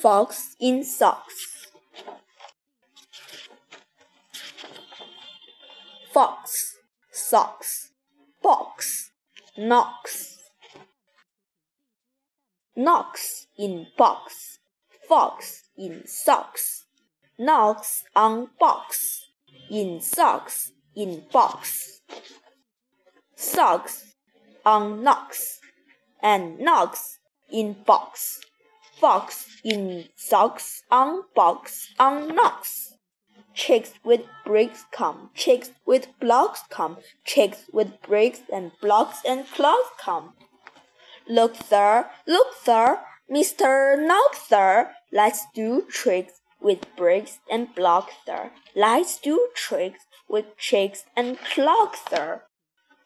Fox in socks. Fox, socks, box, knocks. Knocks in box, fox in socks. Knocks on box, in socks, in box. Socks on knocks, and knocks in box. Fox in socks on box on knocks. Chicks with bricks come, chicks with blocks come, chicks with bricks and blocks and clocks come. Look, sir, look, sir, Mr. Knox, sir, let's do tricks with bricks and blocks, sir. Let's do tricks with chicks and clocks, sir.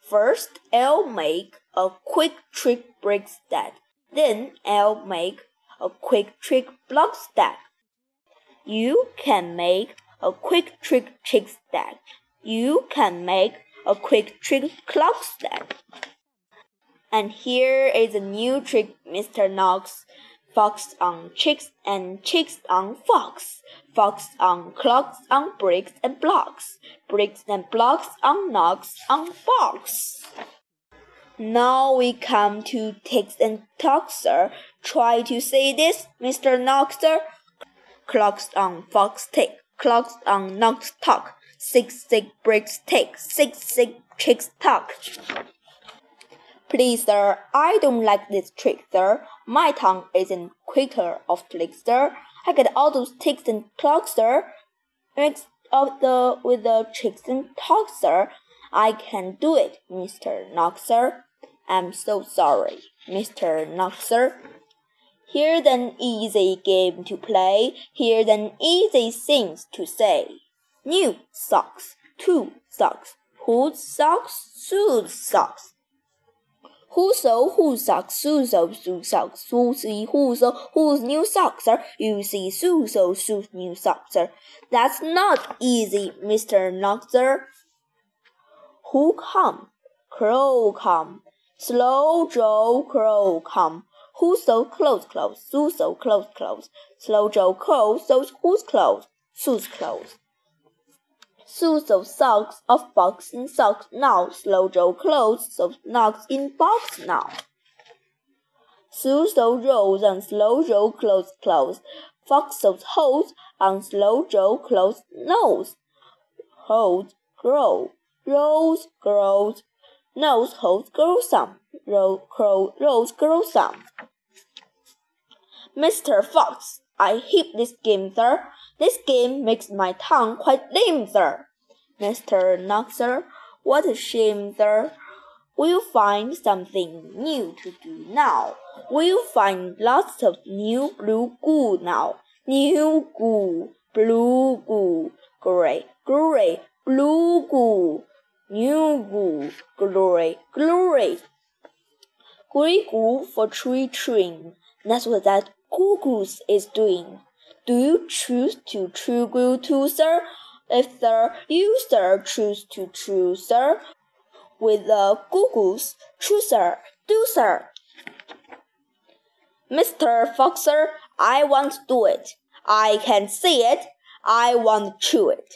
First, I'll make a quick trick brick stack. Then I'll make a quick trick block stack. You can make a quick trick chick stack. You can make a quick trick clock stack. And here is a new trick Mr. Knox. Fox on chicks and chicks on fox. Fox on clocks on bricks and blocks. Bricks and blocks on knocks on box. Now we come to ticks and sir. Try to say this, Mr. Knoxer. Clocks on fox tick, clocks on knocks talk. Six six bricks tick, six six chicks talk. Please, sir, I don't like this trick, sir. My tongue isn't quicker of trick, sir. I get all those ticks and clocks, sir. Mixed up the with the tricks and talks, sir. I can do it, Mr. Knoxer. I'm so sorry, Mr. Knoxer. Here's an easy game to play. Here's an easy thing to say. New socks, two socks. Whose socks? Whose socks. Who so who socks? Who so who socks? Who see who so whose new socks are? You see who so whose new socks are. That's not easy, Mr. Knoxer. Who come? Crow come. Slow Joe Crow come. Who so close close? Who so close close? Slow Joe Crow so who's close? Who's close? Sue so socks of box in socks now. Slow Joe clothes so knocks in box now. Sue so rolls on Slow Joe clothes clothes. Fox so holes on Slow Joe clothes nose. Holes grow, rolls grows, nose holds grow some, roll crow rolls grow some. Mr. Fox, I hate this game, sir. This game makes my tongue quite lame, sir. Mr. Knoxer, what a shame, sir. We'll find something new to do now. We'll find lots of new blue goo now. New goo, blue goo, gray, gray, blue goo, new goo, glory, glory. Gray goo for tree chewing. That's what that goo goose is doing. Do you choose to chew glue too, sir? If sir, you sir choose to chew, sir, with the goo goose, chew, sir, do, sir. Mr. Foxer, I want to do it. I can see it. I want to chew it.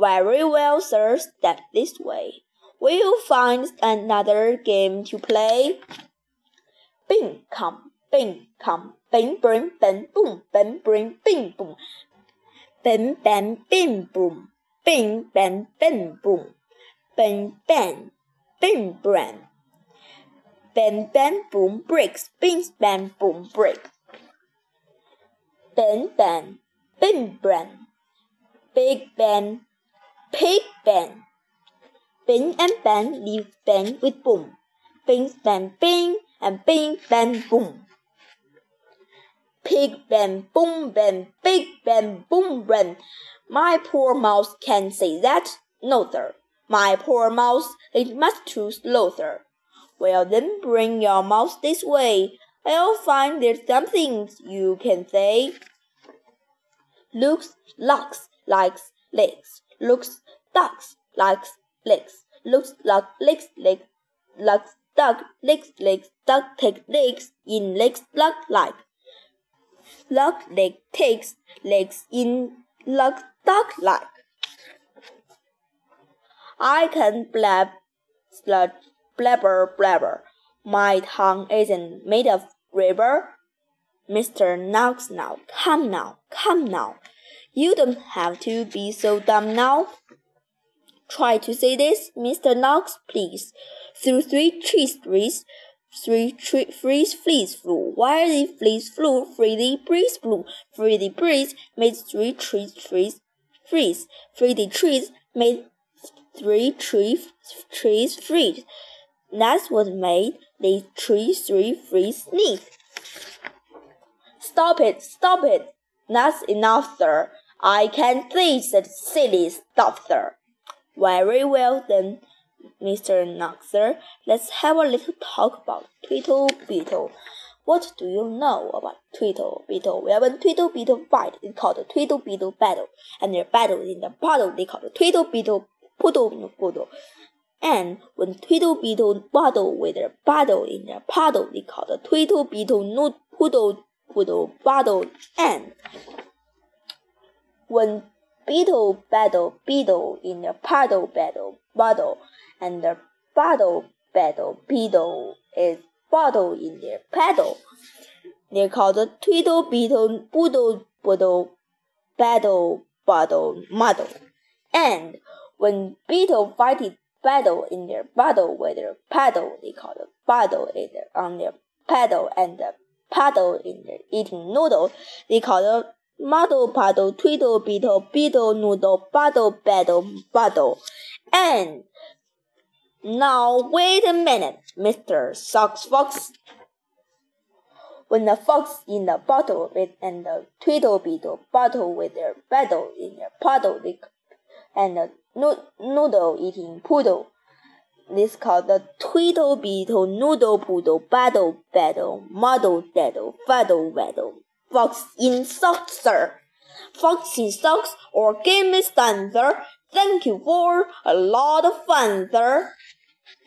Very well, sir, step this way. We'll find another game to play. Bing, come, bing, come, bing, bing, bing, boom, bing, bing, bing, boom. Bing, bang, bing, boom. Bing, bang, bing, boom. Bang, bang, bing, bang. Bang, bang, boom, breaks. Bing, bang, boom, break. Bang, bang, bing, bang. Big bang, pig bang. Bing and bang leave bang with boom. Bing, bang, bing, and bing, bang, boom. Pig bang, boom bang, big bang, boom bang. My poor mouse can't say that. No, sir. My poor mouse, it must too slow, sir. Well, then bring your mouse this way. I'll find there's some things you can say. Looks, locks, likes, legs. Looks, ducks, likes, legs. Looks like legs, legs, likes, duck, legs, legs, duck, take legs, in legs, like, like. luck like takes legs in luck duck like. I can blab, sludge, blabber, blabber. My tongue isn't made of rubber. Mr. Knox now, come now, come now. You don't have to be so dumb now. Try to say this, Mr. Knox, please. Through three trees, trees, three tree, freeze, fleas flew. While the fleas flew, free breeze blew. Free breeze made three trees, trees, freeze. Free trees made three tree, trees freeze. That's what made the tree three freeze sneeze. Stop it, stop it. That's enough, sir. I can't see that silly stuff, sir. Very well then, Mr. Knoxer. Let's have a little talk about Tweedle Beetle. What do you know about Tweedle Beetle? Well, when Tweedle Beetle fight, it's called the Tweedle Beetle battle, and their battle in the puddle, they call the Tweedle Beetle Poodle Poodle. And when Tweedle Beetle battle with their battle in their puddle, they call the Tweedle Beetle Nood Poodle Poodle Battle. And when beetle battle beetle in the puddle battle bottle, and the bottle battle beetle is bottle in their paddle. They're called the Tweedle Beetle Boodle Boodle Battle Bottle Model. And when beetle fighted battle in their bottle with their paddle, they call the bottle their, on their paddle and the paddle in their eating noodle. They call the muddle puddle, twiddle beetle, beetle noodle, bottle battle, bottle. And now wait a minute, Mr. Sox Fox. When the fox in the bottle with and the twiddle beetle bottle with their battle in their puddle and the noodle eating poodle. This called the twiddle beetle noodle poodle battle battle muddle daddle faddle waddle fox in socks, sir. Fox in socks or game is done, sir. Thank you for a lot of fun, sir.